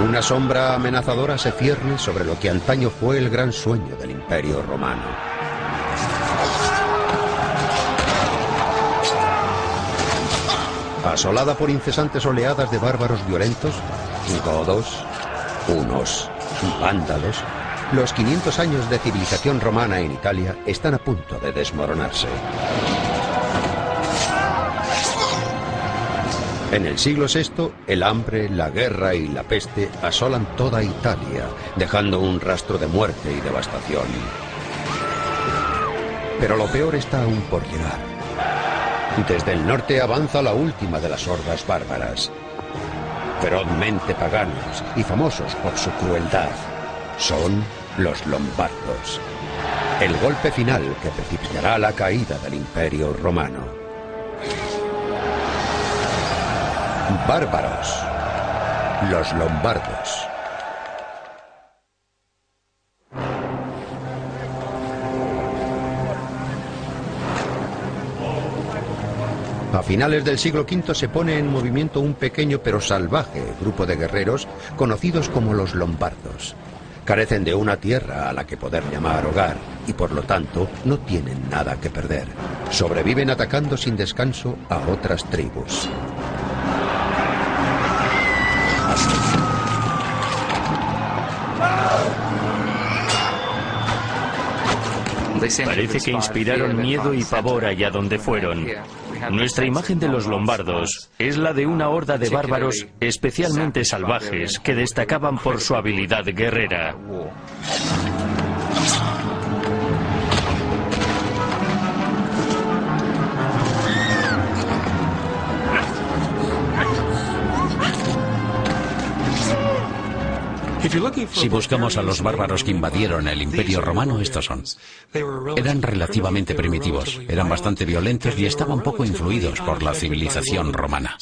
Una sombra amenazadora se cierne sobre lo que antaño fue el gran sueño del imperio romano. Asolada por incesantes oleadas de bárbaros violentos, godos, unos, vándalos, los 500 años de civilización romana en Italia están a punto de desmoronarse. En el siglo VI, el hambre, la guerra y la peste asolan toda Italia, dejando un rastro de muerte y devastación. Pero lo peor está aún por llegar. Desde el norte avanza la última de las hordas bárbaras, ferozmente paganos y famosos por su crueldad. Son los lombardos. El golpe final que precipitará la caída del imperio romano. Bárbaros. Los lombardos. A finales del siglo V se pone en movimiento un pequeño pero salvaje grupo de guerreros conocidos como los lombardos. Carecen de una tierra a la que poder llamar hogar y por lo tanto no tienen nada que perder. Sobreviven atacando sin descanso a otras tribus. Parece que inspiraron miedo y pavor allá donde fueron. Nuestra imagen de los lombardos es la de una horda de bárbaros especialmente salvajes que destacaban por su habilidad guerrera. Si buscamos a los bárbaros que invadieron el imperio romano, estos son. Eran relativamente primitivos, eran bastante violentos y estaban poco influidos por la civilización romana.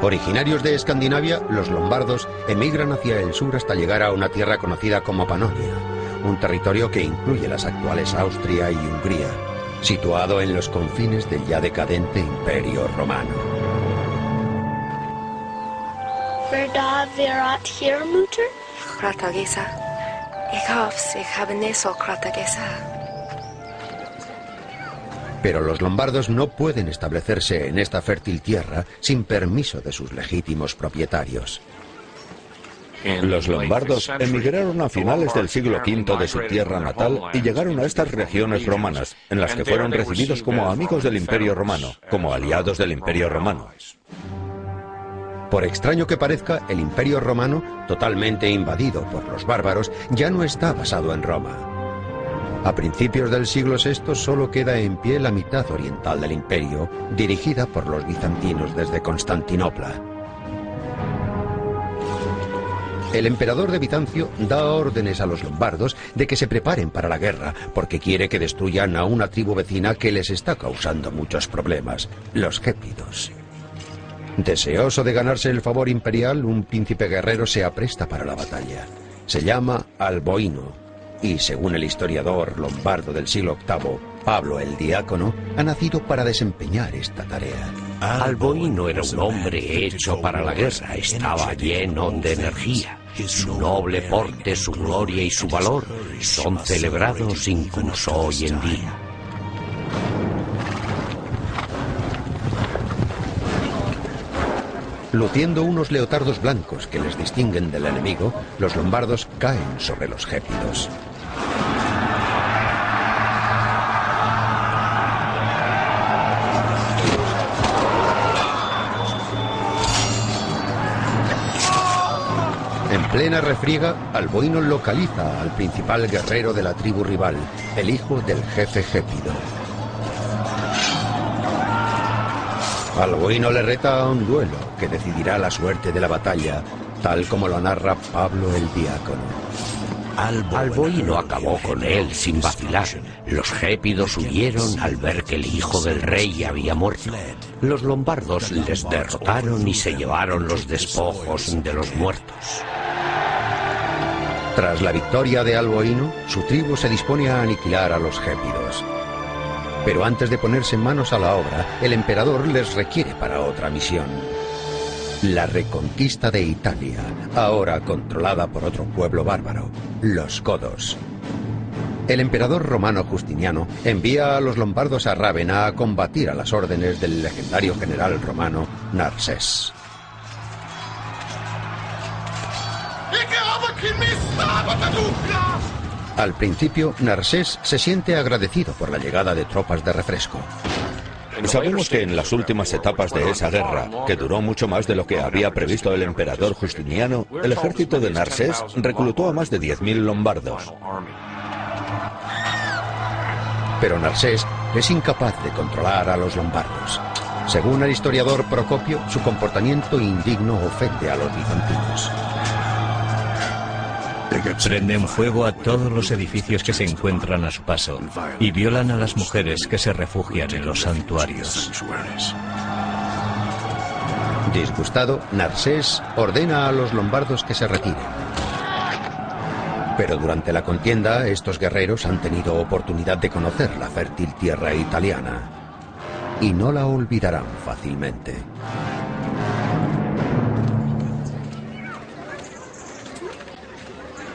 Originarios de Escandinavia, los lombardos emigran hacia el sur hasta llegar a una tierra conocida como Panonia, un territorio que incluye las actuales Austria y Hungría situado en los confines del ya decadente Imperio Romano. Pero los lombardos no pueden establecerse en esta fértil tierra sin permiso de sus legítimos propietarios. Los lombardos emigraron a finales del siglo V de su tierra natal y llegaron a estas regiones romanas, en las que fueron recibidos como amigos del Imperio Romano, como aliados del Imperio Romano. Por extraño que parezca, el Imperio Romano, totalmente invadido por los bárbaros, ya no está basado en Roma. A principios del siglo VI solo queda en pie la mitad oriental del imperio, dirigida por los bizantinos desde Constantinopla. El emperador de Bizancio da órdenes a los lombardos de que se preparen para la guerra, porque quiere que destruyan a una tribu vecina que les está causando muchos problemas, los gépidos. Deseoso de ganarse el favor imperial, un príncipe guerrero se apresta para la batalla. Se llama Alboino, y según el historiador lombardo del siglo VIII, Pablo el Diácono, ha nacido para desempeñar esta tarea. Alboino era un hombre hecho para la guerra, estaba lleno de energía. Su noble porte, su gloria y su valor son celebrados incluso hoy en día. Luciendo unos leotardos blancos que les distinguen del enemigo, los lombardos caen sobre los gépidos. Plena refriega, Alboino localiza al principal guerrero de la tribu rival, el hijo del jefe gépido. Alboino le reta a un duelo que decidirá la suerte de la batalla, tal como lo narra Pablo el Diácono. Alboino acabó con él sin vacilar. Los gépidos huyeron al ver que el hijo del rey había muerto. Los lombardos les derrotaron y se llevaron los despojos de los muertos. Tras la victoria de Alboino, su tribu se dispone a aniquilar a los gépidos. Pero antes de ponerse manos a la obra, el emperador les requiere para otra misión. La reconquista de Italia, ahora controlada por otro pueblo bárbaro, los godos. El emperador romano Justiniano envía a los lombardos a Rávena a combatir a las órdenes del legendario general romano Narsés. Al principio, Narsés se siente agradecido por la llegada de tropas de refresco. Sabemos que en las últimas etapas de esa guerra, que duró mucho más de lo que había previsto el emperador Justiniano, el ejército de Narsés reclutó a más de 10.000 lombardos. Pero Narsés es incapaz de controlar a los lombardos. Según el historiador Procopio, su comportamiento indigno ofende a los bizantinos. Prenden fuego a todos los edificios que se encuentran a su paso y violan a las mujeres que se refugian en los santuarios. Disgustado, Narsés ordena a los lombardos que se retiren. Pero durante la contienda, estos guerreros han tenido oportunidad de conocer la fértil tierra italiana y no la olvidarán fácilmente.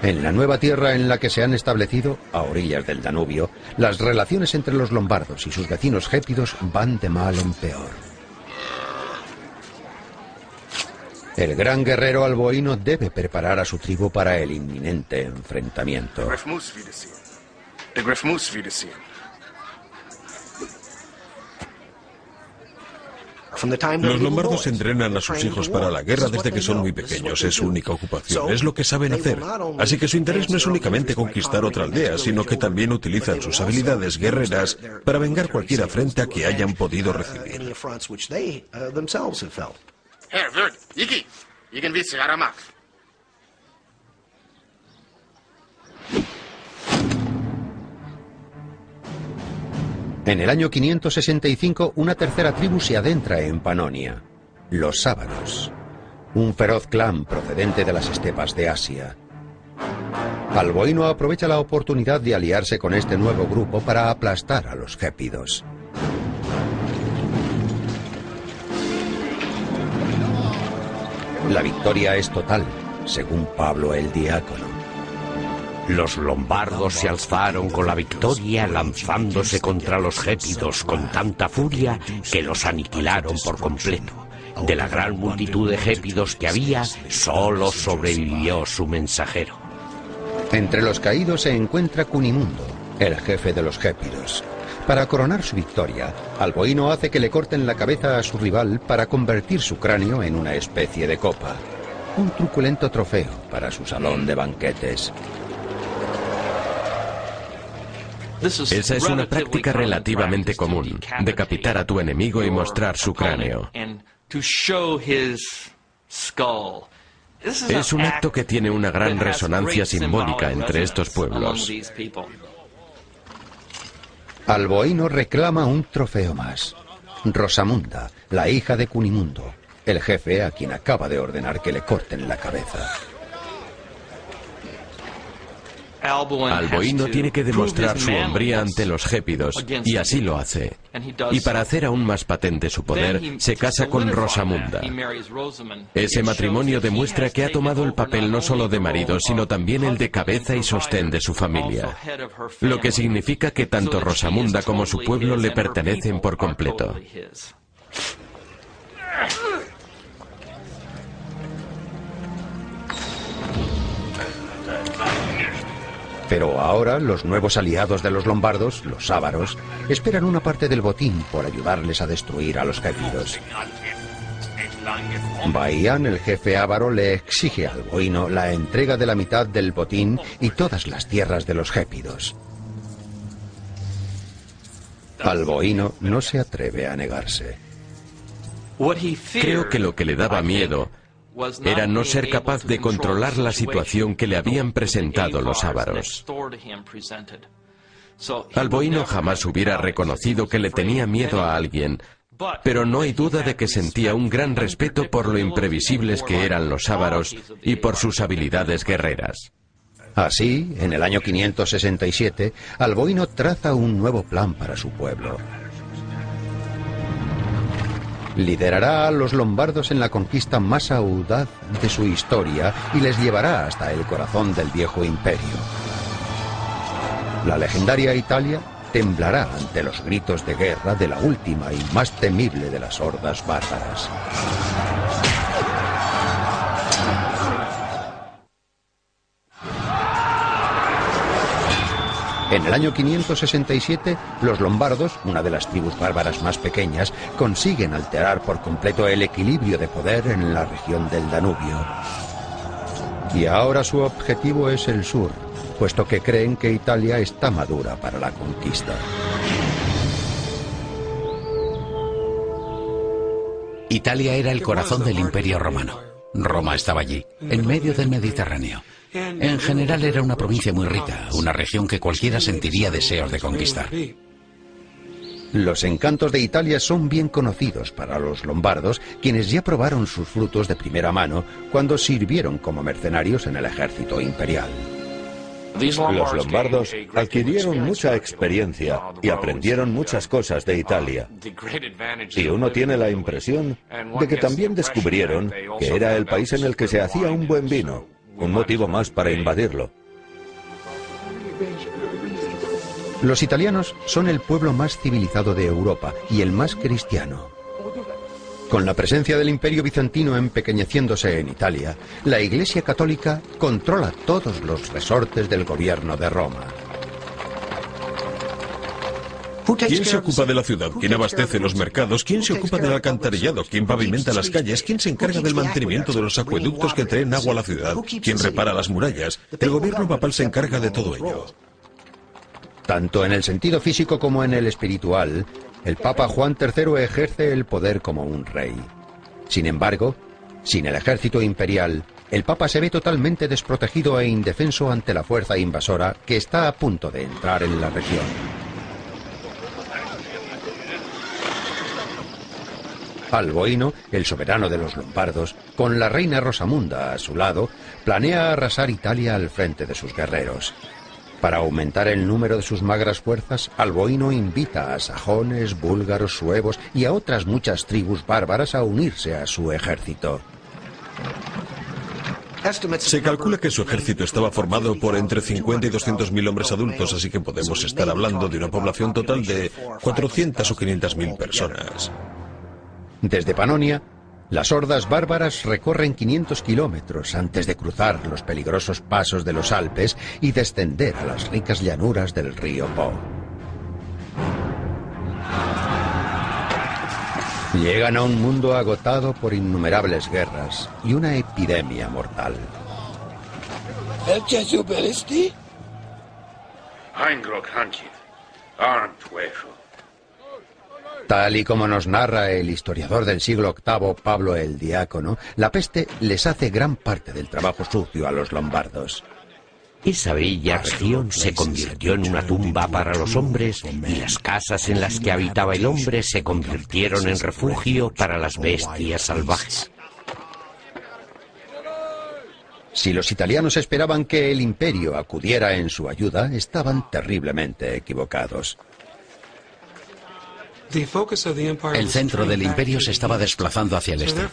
En la nueva tierra en la que se han establecido, a orillas del Danubio, las relaciones entre los lombardos y sus vecinos gépidos van de mal en peor. El gran guerrero alboíno debe preparar a su tribu para el inminente enfrentamiento. Los lombardos entrenan a sus hijos para la guerra desde que son muy pequeños. Es su única ocupación. Es lo que saben hacer. Así que su interés no es únicamente conquistar otra aldea, sino que también utilizan sus habilidades guerreras para vengar cualquier afrenta que hayan podido recibir. En el año 565, una tercera tribu se adentra en Panonia, los sábanos, un feroz clan procedente de las estepas de Asia. Alboino aprovecha la oportunidad de aliarse con este nuevo grupo para aplastar a los gépidos. La victoria es total, según Pablo el Diácono. Los lombardos se alzaron con la victoria lanzándose contra los gépidos con tanta furia que los aniquilaron por completo. De la gran multitud de gépidos que había, solo sobrevivió su mensajero. Entre los caídos se encuentra Cunimundo, el jefe de los gépidos. Para coronar su victoria, Alboino hace que le corten la cabeza a su rival para convertir su cráneo en una especie de copa. Un truculento trofeo para su salón de banquetes. Esa es una práctica relativamente común, decapitar a tu enemigo y mostrar su cráneo. Es un acto que tiene una gran resonancia simbólica entre estos pueblos. Alboino reclama un trofeo más. Rosamunda, la hija de Cunimundo, el jefe a quien acaba de ordenar que le corten la cabeza. Alboino tiene que demostrar su hombría ante los gépidos, y así lo hace. Y para hacer aún más patente su poder, se casa con Rosamunda. Ese matrimonio demuestra que ha tomado el papel no solo de marido, sino también el de cabeza y sostén de su familia. Lo que significa que tanto Rosamunda como su pueblo le pertenecen por completo. Pero ahora los nuevos aliados de los lombardos, los ávaros, esperan una parte del botín por ayudarles a destruir a los gépidos. Bahían, el jefe ávaro, le exige al boino la entrega de la mitad del botín y todas las tierras de los gépidos. Alboino no se atreve a negarse. Creo que lo que le daba miedo era no ser capaz de controlar la situación que le habían presentado los ávaros. Alboino jamás hubiera reconocido que le tenía miedo a alguien, pero no hay duda de que sentía un gran respeto por lo imprevisibles que eran los ávaros y por sus habilidades guerreras. Así, en el año 567, Alboino traza un nuevo plan para su pueblo. Liderará a los lombardos en la conquista más audaz de su historia y les llevará hasta el corazón del viejo imperio. La legendaria Italia temblará ante los gritos de guerra de la última y más temible de las hordas bárbaras. En el año 567, los lombardos, una de las tribus bárbaras más pequeñas, consiguen alterar por completo el equilibrio de poder en la región del Danubio. Y ahora su objetivo es el sur, puesto que creen que Italia está madura para la conquista. Italia era el corazón del imperio romano. Roma estaba allí, en medio del Mediterráneo. En general era una provincia muy rica, una región que cualquiera sentiría deseos de conquistar. Los encantos de Italia son bien conocidos para los lombardos, quienes ya probaron sus frutos de primera mano cuando sirvieron como mercenarios en el ejército imperial. Los lombardos adquirieron mucha experiencia y aprendieron muchas cosas de Italia. Y uno tiene la impresión de que también descubrieron que era el país en el que se hacía un buen vino, un motivo más para invadirlo. Los italianos son el pueblo más civilizado de Europa y el más cristiano. Con la presencia del imperio bizantino empequeñeciéndose en Italia, la Iglesia católica controla todos los resortes del gobierno de Roma. ¿Quién se ocupa de la ciudad? ¿Quién abastece los mercados? ¿Quién se ocupa del alcantarillado? ¿Quién pavimenta las calles? ¿Quién se encarga del mantenimiento de los acueductos que traen agua a la ciudad? ¿Quién repara las murallas? El gobierno papal se encarga de todo ello. Tanto en el sentido físico como en el espiritual, el Papa Juan III ejerce el poder como un rey. Sin embargo, sin el ejército imperial, el Papa se ve totalmente desprotegido e indefenso ante la fuerza invasora que está a punto de entrar en la región. Alboino, el soberano de los lombardos, con la reina Rosamunda a su lado, planea arrasar Italia al frente de sus guerreros. Para aumentar el número de sus magras fuerzas, Alboino invita a sajones, búlgaros, suevos y a otras muchas tribus bárbaras a unirse a su ejército. Se calcula que su ejército estaba formado por entre 50 y 200 mil hombres adultos, así que podemos estar hablando de una población total de 400 o 500 mil personas. Desde Panonia, las hordas bárbaras recorren 500 kilómetros antes de cruzar los peligrosos pasos de los Alpes y descender a las ricas llanuras del río Po. Llegan a un mundo agotado por innumerables guerras y una epidemia mortal. Tal y como nos narra el historiador del siglo VIII Pablo el Diácono, la peste les hace gran parte del trabajo sucio a los lombardos. Esa bella región se convirtió en una tumba para los hombres y las casas en las que habitaba el hombre se convirtieron en refugio para las bestias salvajes. Si los italianos esperaban que el imperio acudiera en su ayuda, estaban terriblemente equivocados. El centro del imperio se estaba desplazando hacia el este.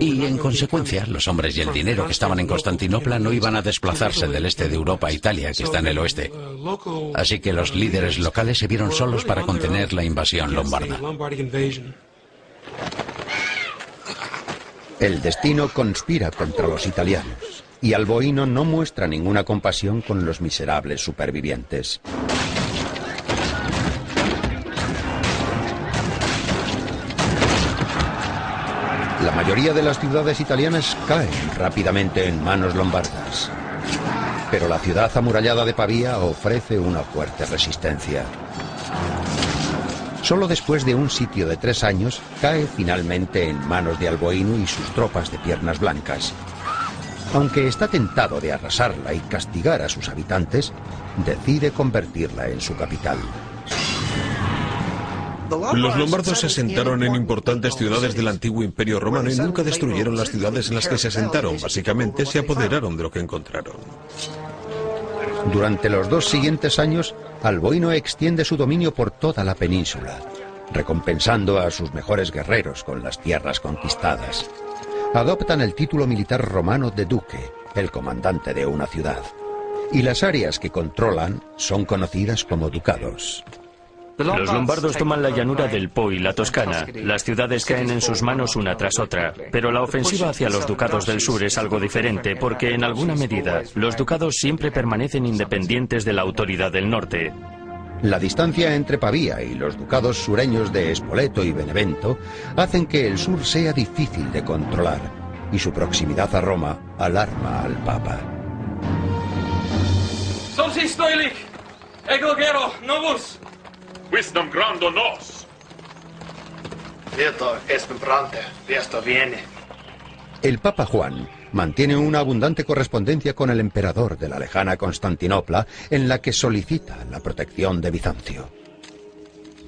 Y en consecuencia, los hombres y el dinero que estaban en Constantinopla no iban a desplazarse del este de Europa a Italia, que está en el oeste. Así que los líderes locales se vieron solos para contener la invasión lombarda. El destino conspira contra los italianos y Alboino no muestra ninguna compasión con los miserables supervivientes. Mayoría de las ciudades italianas caen rápidamente en manos lombardas. Pero la ciudad amurallada de Pavía ofrece una fuerte resistencia. Solo después de un sitio de tres años cae finalmente en manos de Alboino y sus tropas de piernas blancas. Aunque está tentado de arrasarla y castigar a sus habitantes, decide convertirla en su capital. Los lombardos se asentaron en importantes ciudades del antiguo imperio romano y nunca destruyeron las ciudades en las que se asentaron. Básicamente se apoderaron de lo que encontraron. Durante los dos siguientes años, Alboino extiende su dominio por toda la península, recompensando a sus mejores guerreros con las tierras conquistadas. Adoptan el título militar romano de duque, el comandante de una ciudad. Y las áreas que controlan son conocidas como ducados. Los lombardos toman la llanura del Po y la Toscana. Las ciudades caen en sus manos una tras otra. Pero la ofensiva hacia los ducados del sur es algo diferente porque en alguna medida los ducados siempre permanecen independientes de la autoridad del norte. La distancia entre Pavía y los ducados sureños de Spoleto y Benevento hacen que el sur sea difícil de controlar y su proximidad a Roma alarma al Papa. Wisdom grando nos. El Papa Juan mantiene una abundante correspondencia con el emperador de la lejana Constantinopla en la que solicita la protección de Bizancio.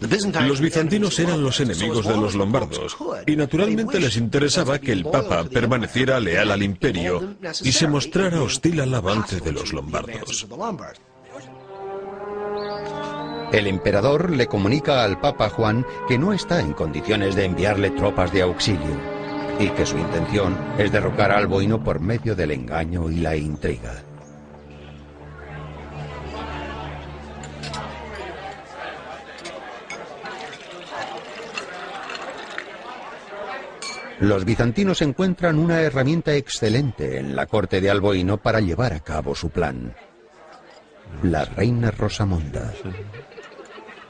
Los bizantinos eran los enemigos de los lombardos y naturalmente les interesaba que el Papa permaneciera leal al imperio y se mostrara hostil al avance de los lombardos. El emperador le comunica al Papa Juan que no está en condiciones de enviarle tropas de auxilio y que su intención es derrocar al Alboino por medio del engaño y la intriga. Los bizantinos encuentran una herramienta excelente en la corte de Alboino para llevar a cabo su plan. La reina Rosamunda.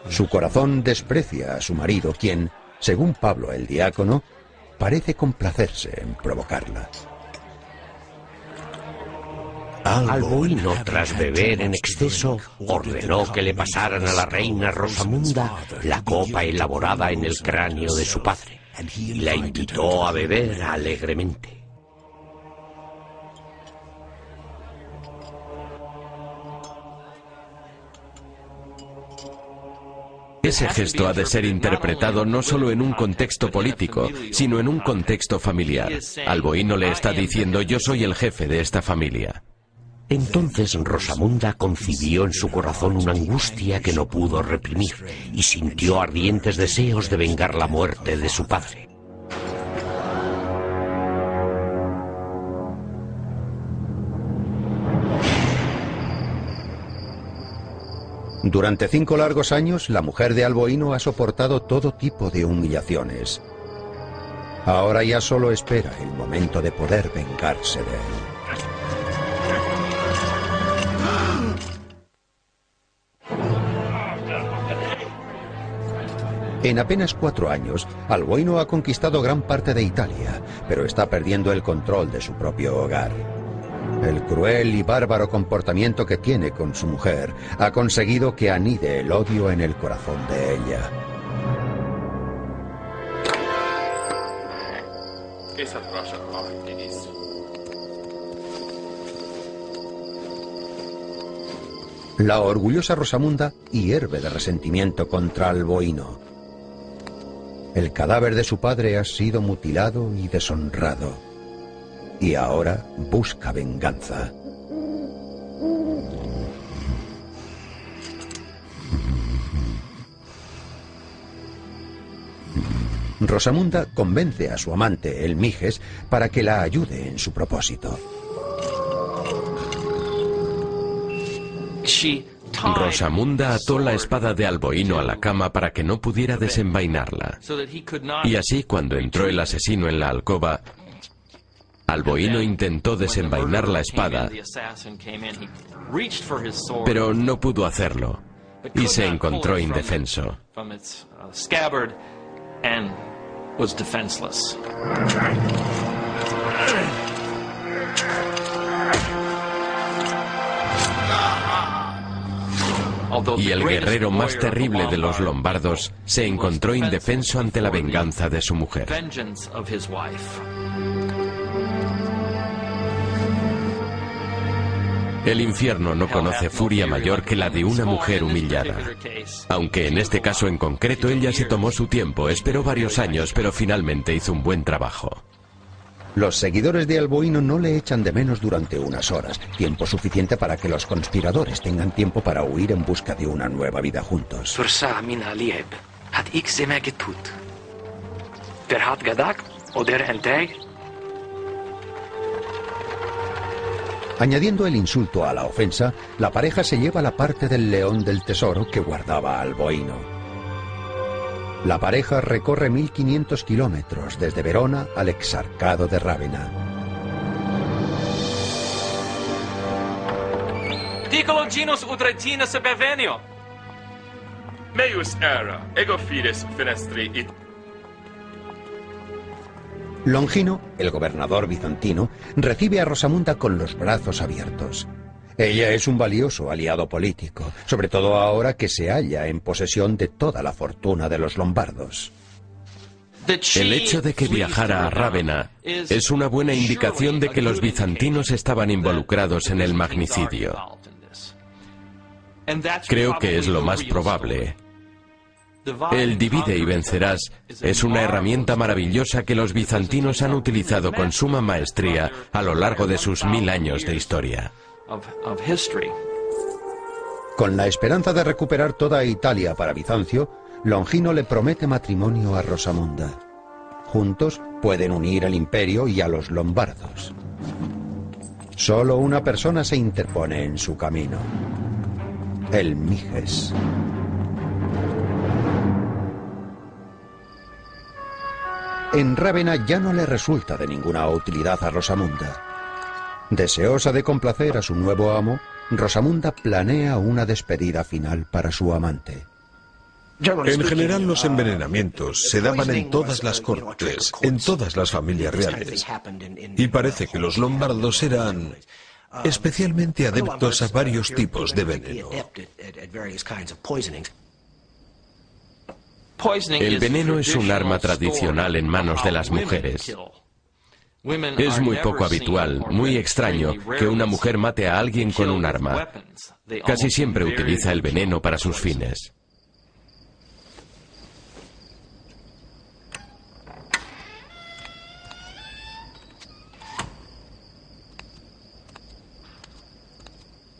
Su corazón desprecia a su marido, quien, según Pablo el diácono, parece complacerse en provocarla. Alboino, tras beber en exceso, ordenó que le pasaran a la reina Rosamunda la copa elaborada en el cráneo de su padre y la invitó a beber alegremente. Ese gesto ha de ser interpretado no solo en un contexto político, sino en un contexto familiar. Alboino le está diciendo yo soy el jefe de esta familia. Entonces Rosamunda concibió en su corazón una angustia que no pudo reprimir y sintió ardientes deseos de vengar la muerte de su padre. Durante cinco largos años, la mujer de Alboino ha soportado todo tipo de humillaciones. Ahora ya solo espera el momento de poder vengarse de él. En apenas cuatro años, Alboino ha conquistado gran parte de Italia, pero está perdiendo el control de su propio hogar. El cruel y bárbaro comportamiento que tiene con su mujer ha conseguido que anide el odio en el corazón de ella. La orgullosa Rosamunda hierve de resentimiento contra Alboino. El cadáver de su padre ha sido mutilado y deshonrado y ahora busca venganza. Rosamunda convence a su amante, el Mijes, para que la ayude en su propósito. Rosamunda ató la espada de Alboino a la cama para que no pudiera desenvainarla. Y así, cuando entró el asesino en la alcoba, Alboino intentó desenvainar la espada, pero no pudo hacerlo y se encontró indefenso. Y el guerrero más terrible de los lombardos se encontró indefenso ante la venganza de su mujer. El infierno no conoce furia mayor que la de una mujer humillada. Aunque en este caso en concreto ella se tomó su tiempo, esperó varios años, pero finalmente hizo un buen trabajo. Los seguidores de Alboino no le echan de menos durante unas horas, tiempo suficiente para que los conspiradores tengan tiempo para huir en busca de una nueva vida juntos. Añadiendo el insulto a la ofensa, la pareja se lleva la parte del león del tesoro que guardaba Alboino. La pareja recorre 1500 kilómetros desde Verona al exarcado de Rávena. Longino, el gobernador bizantino, recibe a Rosamunda con los brazos abiertos. Ella es un valioso aliado político, sobre todo ahora que se halla en posesión de toda la fortuna de los lombardos. El hecho de que viajara a Rávena es una buena indicación de que los bizantinos estaban involucrados en el magnicidio. Creo que es lo más probable. El divide y vencerás es una herramienta maravillosa que los bizantinos han utilizado con suma maestría a lo largo de sus mil años de historia. Con la esperanza de recuperar toda Italia para Bizancio, Longino le promete matrimonio a Rosamunda. Juntos pueden unir al imperio y a los lombardos. Solo una persona se interpone en su camino. El Miges. En Rávena ya no le resulta de ninguna utilidad a Rosamunda. Deseosa de complacer a su nuevo amo, Rosamunda planea una despedida final para su amante. En general los envenenamientos se daban en todas las cortes, en todas las familias reales. Y parece que los lombardos eran especialmente adeptos a varios tipos de veneno. El veneno es un arma tradicional en manos de las mujeres. Es muy poco habitual, muy extraño, que una mujer mate a alguien con un arma. Casi siempre utiliza el veneno para sus fines.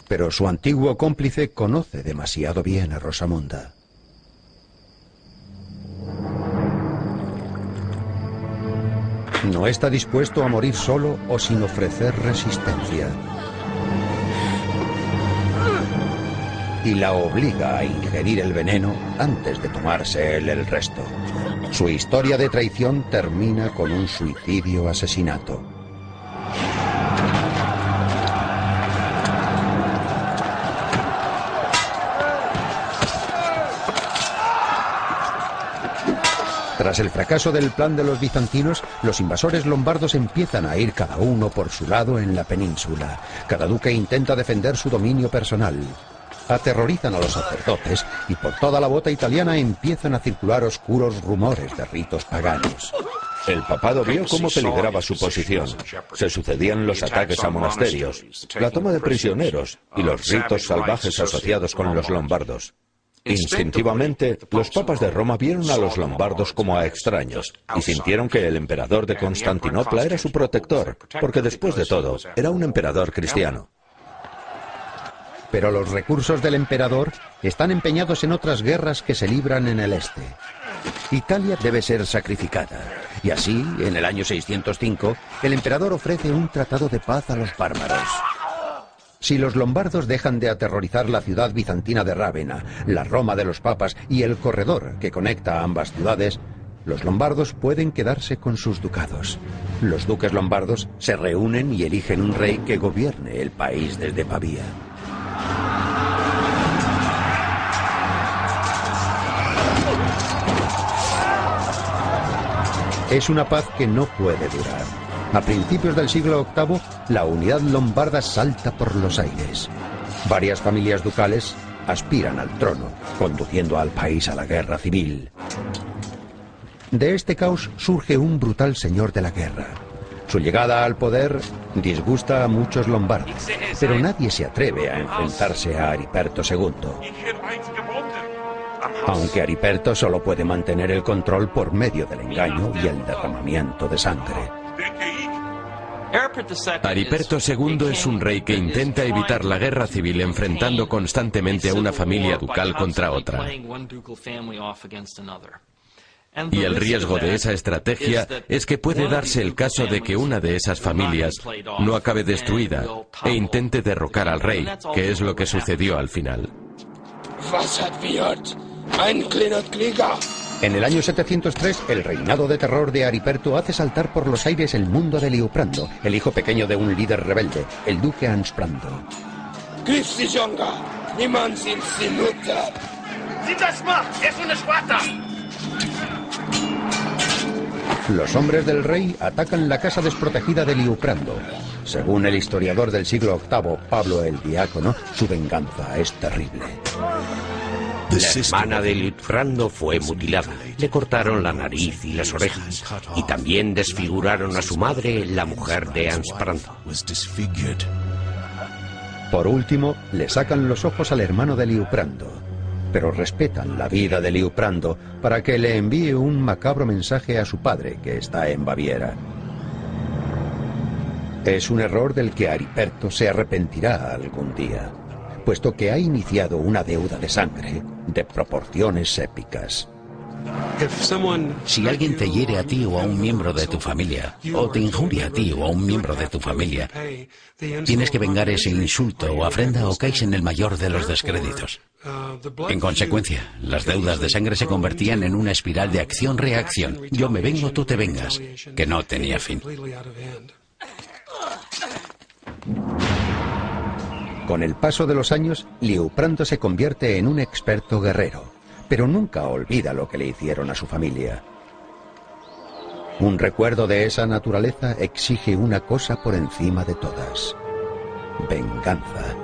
Pero su antiguo cómplice conoce demasiado bien a Rosamunda. No está dispuesto a morir solo o sin ofrecer resistencia. Y la obliga a ingerir el veneno antes de tomarse el resto. Su historia de traición termina con un suicidio asesinato. Tras el fracaso del plan de los bizantinos, los invasores lombardos empiezan a ir cada uno por su lado en la península. Cada duque intenta defender su dominio personal. Aterrorizan a los sacerdotes y por toda la bota italiana empiezan a circular oscuros rumores de ritos paganos. El papado vio cómo peligraba su posición. Se sucedían los ataques a monasterios, la toma de prisioneros y los ritos salvajes asociados con los lombardos. Instintivamente, los papas de Roma vieron a los lombardos como a extraños y sintieron que el emperador de Constantinopla era su protector, porque después de todo, era un emperador cristiano. Pero los recursos del emperador están empeñados en otras guerras que se libran en el este. Italia debe ser sacrificada. Y así, en el año 605, el emperador ofrece un tratado de paz a los bárbaros. Si los lombardos dejan de aterrorizar la ciudad bizantina de Rávena, la Roma de los papas y el corredor que conecta a ambas ciudades, los lombardos pueden quedarse con sus ducados. Los duques lombardos se reúnen y eligen un rey que gobierne el país desde Pavía. Es una paz que no puede durar. A principios del siglo VIII, la unidad lombarda salta por los aires. Varias familias ducales aspiran al trono, conduciendo al país a la guerra civil. De este caos surge un brutal señor de la guerra. Su llegada al poder disgusta a muchos lombardos, pero nadie se atreve a enfrentarse a Ariperto II. Aunque Ariperto solo puede mantener el control por medio del engaño y el derramamiento de sangre. Ariperto II es un rey que intenta evitar la guerra civil enfrentando constantemente a una familia ducal contra otra. Y el riesgo de esa estrategia es que puede darse el caso de que una de esas familias no acabe destruida e intente derrocar al rey, que es lo que sucedió al final. En el año 703, el reinado de terror de Ariperto hace saltar por los aires el mundo de Liuprando, el hijo pequeño de un líder rebelde, el duque Ansprando. Los hombres del rey atacan la casa desprotegida de Liuprando. Según el historiador del siglo VIII, Pablo el Diácono, su venganza es terrible. La hermana de Liutfrando fue mutilada. Le cortaron la nariz y las orejas. Y también desfiguraron a su madre, la mujer de Ansprando. Por último, le sacan los ojos al hermano de Liuprando. Pero respetan la vida de Liuprando para que le envíe un macabro mensaje a su padre, que está en Baviera. Es un error del que Ariperto se arrepentirá algún día puesto que ha iniciado una deuda de sangre de proporciones épicas. Si alguien te hiere a ti o a un miembro de tu familia, o te injuria a ti o a un miembro de tu familia, tienes que vengar ese insulto o afrenda o caes en el mayor de los descréditos. En consecuencia, las deudas de sangre se convertían en una espiral de acción-reacción. Yo me vengo, tú te vengas, que no tenía fin. Con el paso de los años, Liuprando se convierte en un experto guerrero, pero nunca olvida lo que le hicieron a su familia. Un recuerdo de esa naturaleza exige una cosa por encima de todas. Venganza.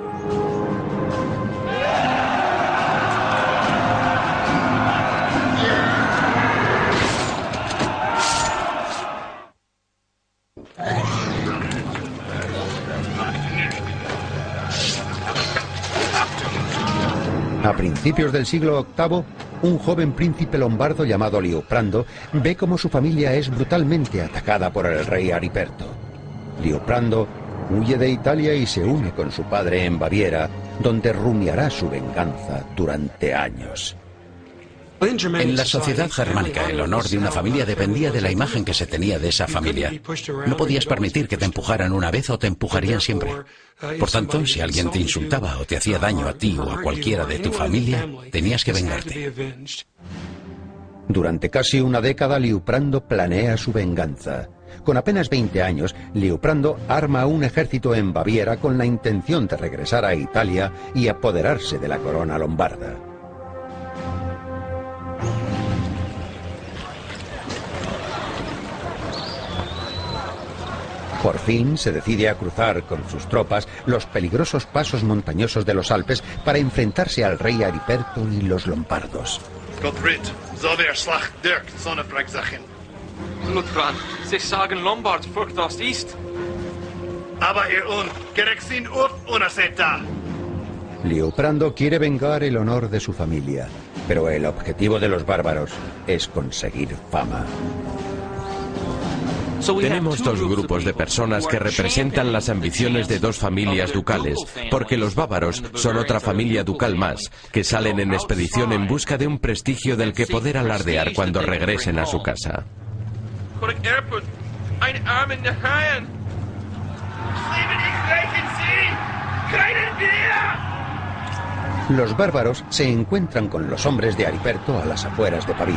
Principios del siglo VIII, un joven príncipe lombardo llamado Lioprando ve cómo su familia es brutalmente atacada por el rey Ariperto. Lioprando huye de Italia y se une con su padre en Baviera, donde rumiará su venganza durante años. En la sociedad germánica, el honor de una familia dependía de la imagen que se tenía de esa familia. No podías permitir que te empujaran una vez o te empujarían siempre. Por tanto, si alguien te insultaba o te hacía daño a ti o a cualquiera de tu familia, tenías que vengarte. Durante casi una década, Liuprando planea su venganza. Con apenas 20 años, Liuprando arma un ejército en Baviera con la intención de regresar a Italia y apoderarse de la corona lombarda. Por fin se decide a cruzar con sus tropas los peligrosos pasos montañosos de los Alpes para enfrentarse al rey Ariperto y los lombardos. Liuprando quiere vengar el honor de su familia, pero el objetivo de los bárbaros es conseguir fama. Tenemos dos grupos de personas que representan las ambiciones de dos familias ducales, porque los bávaros son otra familia ducal más, que salen en expedición en busca de un prestigio del que poder alardear cuando regresen a su casa. Los bárbaros se encuentran con los hombres de Ariperto a las afueras de Pavía.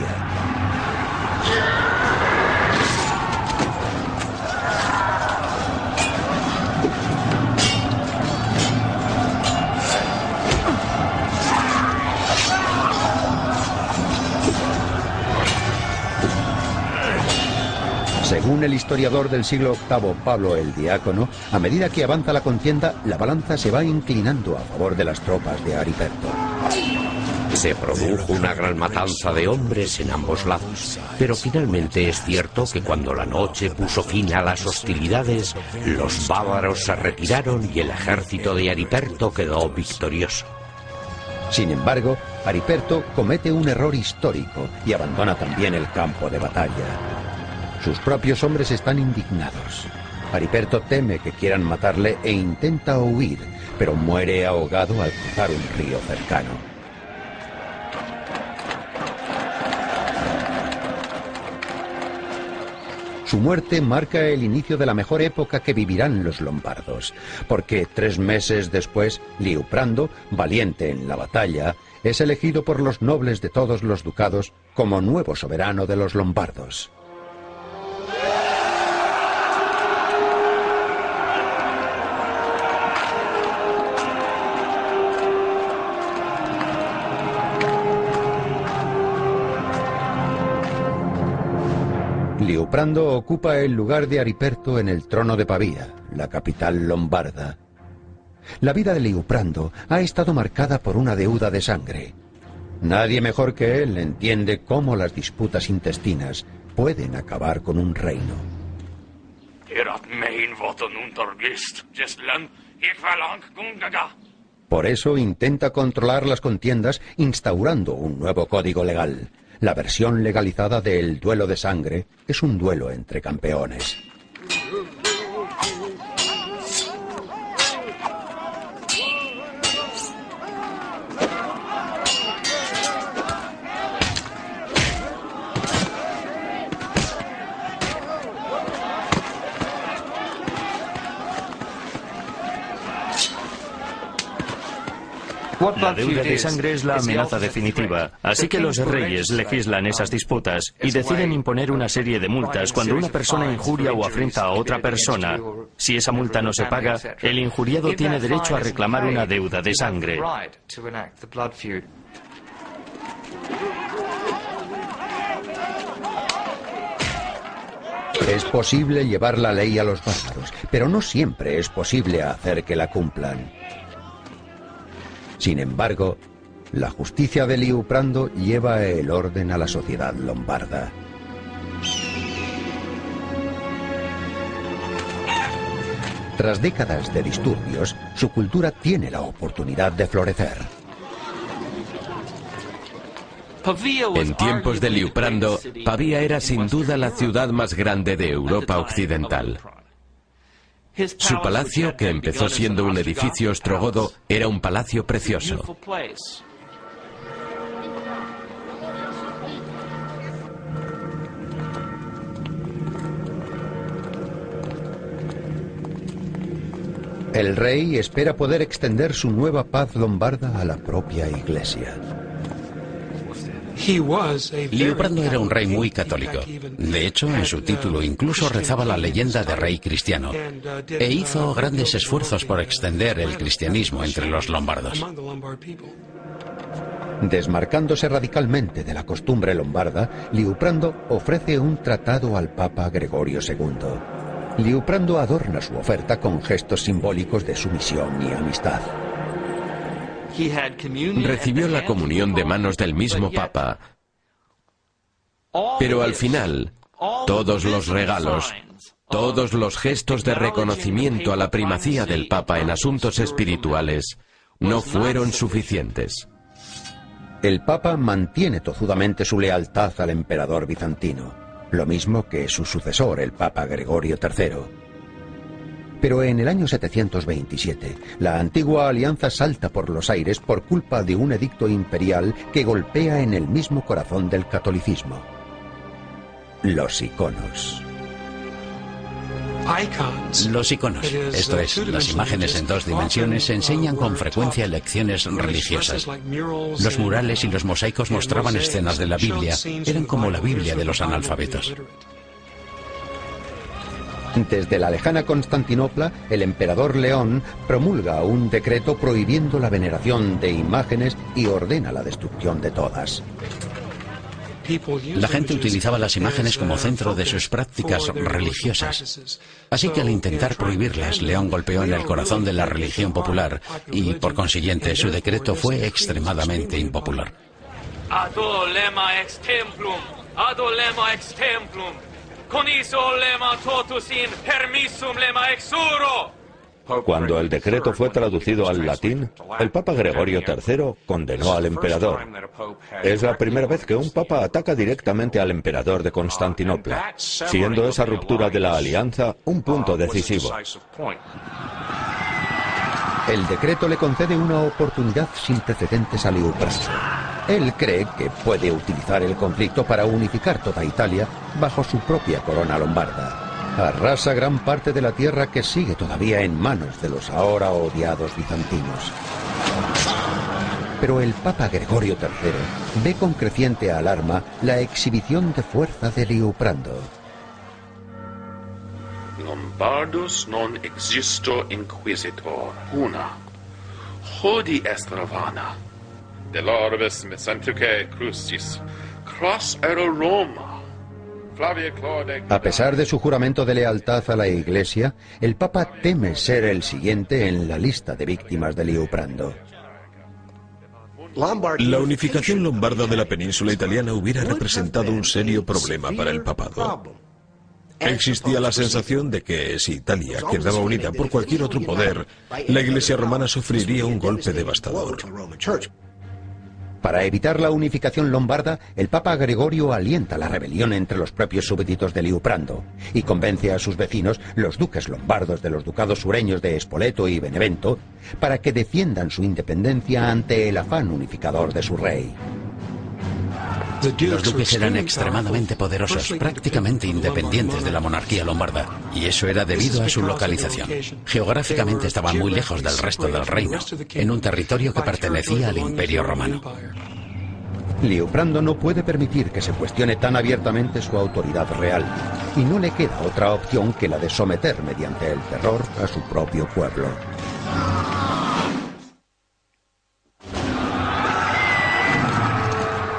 Según el historiador del siglo VIII Pablo el Diácono, a medida que avanza la contienda, la balanza se va inclinando a favor de las tropas de Ariperto. Se produjo una gran matanza de hombres en ambos lados, pero finalmente es cierto que cuando la noche puso fin a las hostilidades, los bávaros se retiraron y el ejército de Ariperto quedó victorioso. Sin embargo, Ariperto comete un error histórico y abandona también el campo de batalla. Sus propios hombres están indignados. Ariperto teme que quieran matarle e intenta huir, pero muere ahogado al cruzar un río cercano. Su muerte marca el inicio de la mejor época que vivirán los lombardos, porque tres meses después, Liuprando, valiente en la batalla, es elegido por los nobles de todos los ducados como nuevo soberano de los lombardos. Liuprando ocupa el lugar de Ariperto en el trono de Pavía, la capital lombarda. La vida de Liuprando ha estado marcada por una deuda de sangre. Nadie mejor que él entiende cómo las disputas intestinas pueden acabar con un reino. Por eso intenta controlar las contiendas instaurando un nuevo código legal. La versión legalizada del duelo de sangre es un duelo entre campeones. La deuda de sangre es la amenaza definitiva, así que los reyes legislan esas disputas y deciden imponer una serie de multas cuando una persona injuria o afrenta a otra persona. Si esa multa no se paga, el injuriado tiene derecho a reclamar una deuda de sangre. Es posible llevar la ley a los bárbaros, pero no siempre es posible hacer que la cumplan. Sin embargo, la justicia de Liuprando lleva el orden a la sociedad lombarda. Tras décadas de disturbios, su cultura tiene la oportunidad de florecer. En tiempos de Liuprando, Pavía era sin duda la ciudad más grande de Europa Occidental. Su palacio, que empezó siendo un edificio ostrogodo, era un palacio precioso. El rey espera poder extender su nueva paz lombarda a la propia iglesia. Liuprando era un rey muy católico. De hecho, en su título incluso rezaba la leyenda de rey cristiano e hizo grandes esfuerzos por extender el cristianismo entre los lombardos. Desmarcándose radicalmente de la costumbre lombarda, Liuprando ofrece un tratado al Papa Gregorio II. Liuprando adorna su oferta con gestos simbólicos de sumisión y amistad. Recibió la comunión de manos del mismo Papa. Pero al final, todos los regalos, todos los gestos de reconocimiento a la primacía del Papa en asuntos espirituales no fueron suficientes. El Papa mantiene tozudamente su lealtad al emperador bizantino, lo mismo que su sucesor, el Papa Gregorio III. Pero en el año 727, la antigua alianza salta por los aires por culpa de un edicto imperial que golpea en el mismo corazón del catolicismo. Los iconos. Los iconos, esto es, las imágenes en dos dimensiones, enseñan con frecuencia lecciones religiosas. Los murales y los mosaicos mostraban escenas de la Biblia, eran como la Biblia de los analfabetos. Desde la lejana Constantinopla, el emperador León promulga un decreto prohibiendo la veneración de imágenes y ordena la destrucción de todas. La gente utilizaba las imágenes como centro de sus prácticas religiosas. Así que al intentar prohibirlas, León golpeó en el corazón de la religión popular y, por consiguiente, su decreto fue extremadamente impopular. Con lema totus in permissum lema exuro. Cuando el decreto fue traducido al latín, el Papa Gregorio III condenó al emperador. Es la primera vez que un papa ataca directamente al emperador de Constantinopla, siendo esa ruptura de la alianza un punto decisivo. El decreto le concede una oportunidad sin precedentes a Liutprando. Él cree que puede utilizar el conflicto para unificar toda Italia bajo su propia corona lombarda. Arrasa gran parte de la tierra que sigue todavía en manos de los ahora odiados bizantinos. Pero el Papa Gregorio III ve con creciente alarma la exhibición de fuerza de Liuprando. Lombardus non existo inquisitor. Una. Hodi est Ravana. Del orbis mecentricae crucis. Cross ero Roma. A pesar de su juramento de lealtad a la Iglesia, el Papa teme ser el siguiente en la lista de víctimas de Liuprando. La unificación lombarda de la península italiana hubiera representado un serio problema para el papado. Existía la sensación de que si Italia quedaba unida por cualquier otro poder, la Iglesia romana sufriría un golpe devastador. Para evitar la unificación lombarda, el Papa Gregorio alienta la rebelión entre los propios súbditos de Liuprando y convence a sus vecinos, los duques lombardos de los ducados sureños de Spoleto y Benevento, para que defiendan su independencia ante el afán unificador de su rey. Los duques eran extremadamente poderosos, prácticamente independientes de la monarquía lombarda, y eso era debido a su localización. Geográficamente estaban muy lejos del resto del reino, en un territorio que pertenecía al Imperio Romano. Liuprando no puede permitir que se cuestione tan abiertamente su autoridad real, y no le queda otra opción que la de someter mediante el terror a su propio pueblo.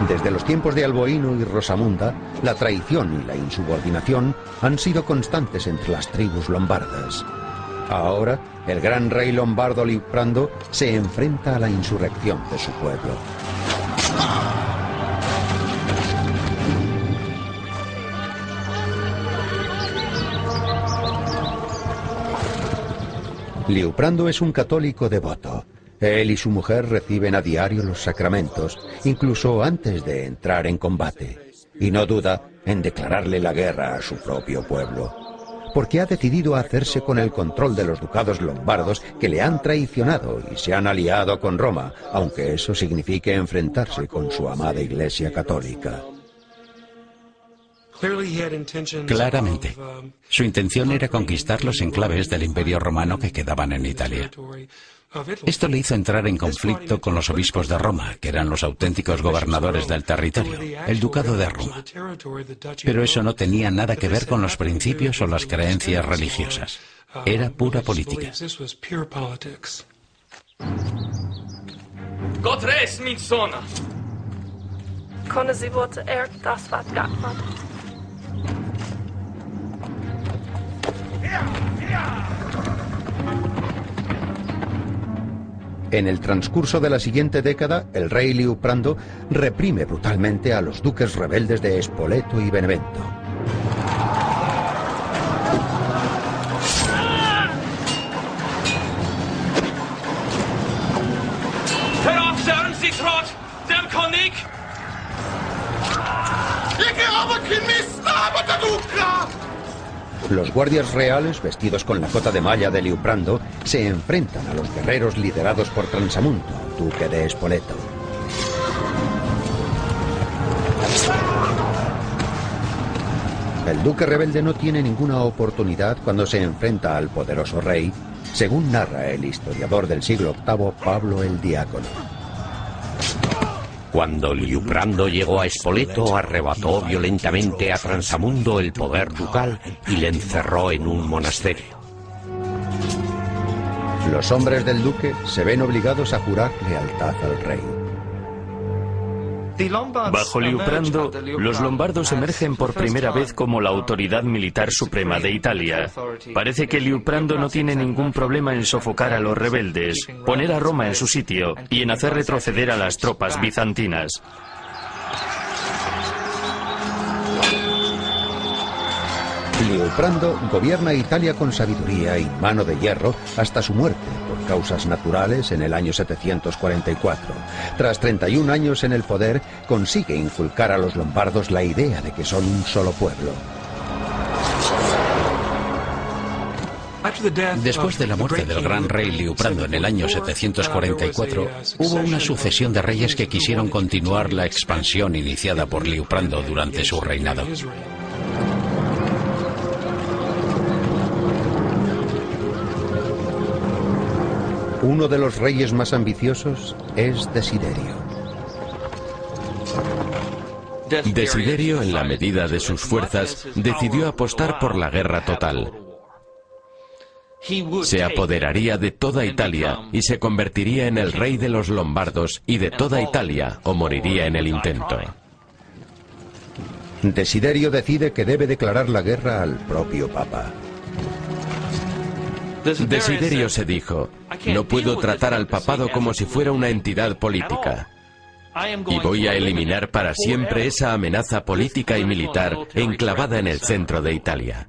Desde los tiempos de Alboino y Rosamunda, la traición y la insubordinación han sido constantes entre las tribus lombardas. Ahora, el gran rey lombardo Liuprando se enfrenta a la insurrección de su pueblo. Liuprando es un católico devoto. Él y su mujer reciben a diario los sacramentos, incluso antes de entrar en combate, y no duda en declararle la guerra a su propio pueblo, porque ha decidido hacerse con el control de los ducados lombardos que le han traicionado y se han aliado con Roma, aunque eso signifique enfrentarse con su amada Iglesia católica. Claramente, su intención era conquistar los enclaves del Imperio Romano que quedaban en Italia. Esto le hizo entrar en conflicto con los obispos de Roma, que eran los auténticos gobernadores del territorio, el ducado de Roma. Pero eso no tenía nada que ver con los principios o las creencias religiosas. Era pura política. En el transcurso de la siguiente década, el rey Liuprando reprime brutalmente a los duques rebeldes de Spoleto y Benevento. Los guardias reales, vestidos con la cota de malla de Liuprando, se enfrentan a los guerreros liderados por Transamunto, duque de Spoleto. El duque rebelde no tiene ninguna oportunidad cuando se enfrenta al poderoso rey, según narra el historiador del siglo VIII Pablo el Diácono. Cuando Liuprando llegó a Espoleto, arrebató violentamente a Transamundo el poder ducal y le encerró en un monasterio. Los hombres del duque se ven obligados a jurar lealtad al rey. Bajo Liuprando, los lombardos emergen por primera vez como la autoridad militar suprema de Italia. Parece que Liuprando no tiene ningún problema en sofocar a los rebeldes, poner a Roma en su sitio y en hacer retroceder a las tropas bizantinas. Liuprando gobierna Italia con sabiduría y mano de hierro hasta su muerte causas naturales en el año 744. Tras 31 años en el poder, consigue inculcar a los lombardos la idea de que son un solo pueblo. Después de la muerte del gran rey Liuprando en el año 744, hubo una sucesión de reyes que quisieron continuar la expansión iniciada por Liuprando durante su reinado. Uno de los reyes más ambiciosos es Desiderio. Desiderio, en la medida de sus fuerzas, decidió apostar por la guerra total. Se apoderaría de toda Italia y se convertiría en el rey de los lombardos y de toda Italia o moriría en el intento. Desiderio decide que debe declarar la guerra al propio Papa. Desiderio se dijo, no puedo tratar al papado como si fuera una entidad política. Y voy a eliminar para siempre esa amenaza política y militar enclavada en el centro de Italia.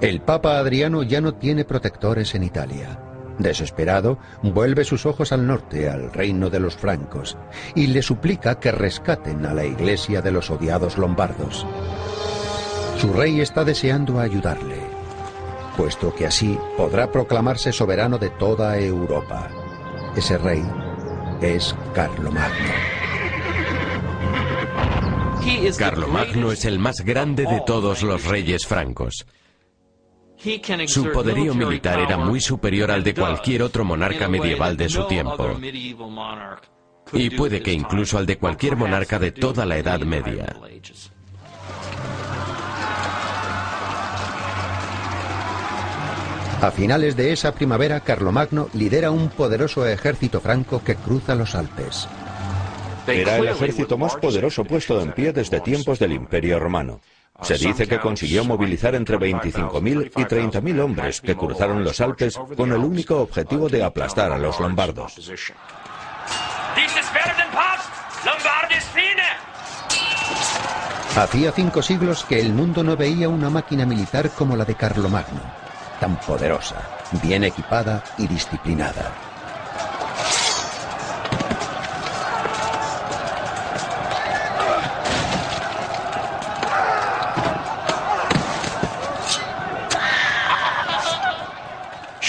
El Papa Adriano ya no tiene protectores en Italia. Desesperado, vuelve sus ojos al norte, al reino de los francos, y le suplica que rescaten a la iglesia de los odiados lombardos. Su rey está deseando ayudarle puesto que así podrá proclamarse soberano de toda Europa. Ese rey es Carlomagno. Carlomagno es el más grande de todos los reyes francos. Su poderío militar era muy superior al de cualquier otro monarca medieval de su tiempo. Y puede que incluso al de cualquier monarca de toda la Edad Media. A finales de esa primavera, Carlomagno lidera un poderoso ejército franco que cruza los Alpes. Era el ejército más poderoso puesto en pie desde tiempos del Imperio Romano. Se dice que consiguió movilizar entre 25.000 y 30.000 hombres que cruzaron los Alpes con el único objetivo de aplastar a los lombardos. Hacía cinco siglos que el mundo no veía una máquina militar como la de Carlomagno tan poderosa, bien equipada y disciplinada.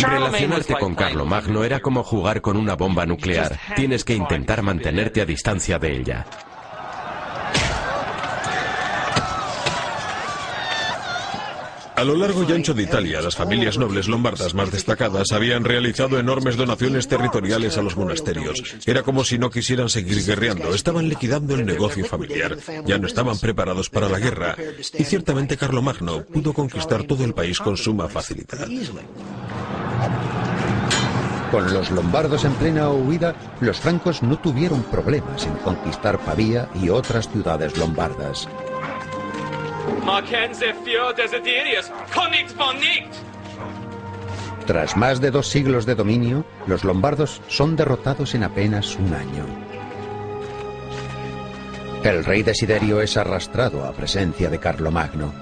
Relacionarte con Carlomagno era como jugar con una bomba nuclear. Tienes que intentar mantenerte a distancia de ella. A lo largo y ancho de Italia, las familias nobles lombardas más destacadas habían realizado enormes donaciones territoriales a los monasterios. Era como si no quisieran seguir guerreando, estaban liquidando el negocio familiar, ya no estaban preparados para la guerra, y ciertamente Carlomagno pudo conquistar todo el país con suma facilidad. Con los lombardos en plena huida, los francos no tuvieron problemas en conquistar Pavía y otras ciudades lombardas. Tras más de dos siglos de dominio, los lombardos son derrotados en apenas un año. El rey Desiderio es arrastrado a presencia de Carlomagno.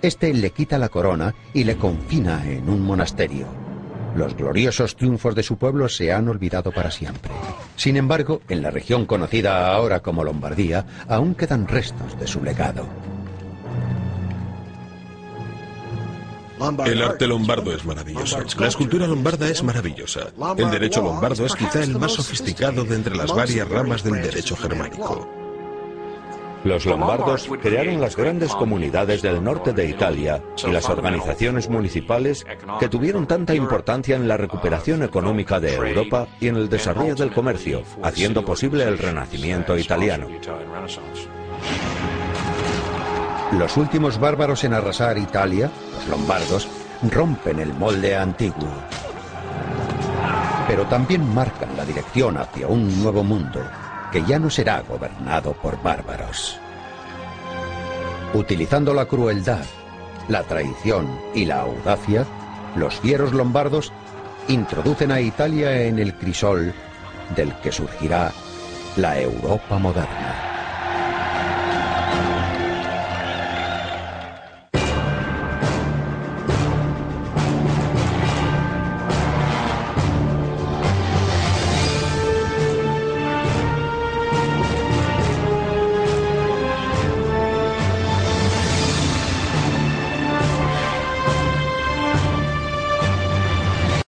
Este le quita la corona y le confina en un monasterio. Los gloriosos triunfos de su pueblo se han olvidado para siempre. Sin embargo, en la región conocida ahora como Lombardía, aún quedan restos de su legado. El arte lombardo es maravilloso. La escultura lombarda es maravillosa. El derecho lombardo es quizá el más sofisticado de entre las varias ramas del derecho germánico. Los lombardos crearon las grandes comunidades del norte de Italia y las organizaciones municipales que tuvieron tanta importancia en la recuperación económica de Europa y en el desarrollo del comercio, haciendo posible el renacimiento italiano. Los últimos bárbaros en arrasar Italia, los lombardos, rompen el molde antiguo. Pero también marcan la dirección hacia un nuevo mundo que ya no será gobernado por bárbaros. Utilizando la crueldad, la traición y la audacia, los fieros lombardos introducen a Italia en el crisol del que surgirá la Europa moderna.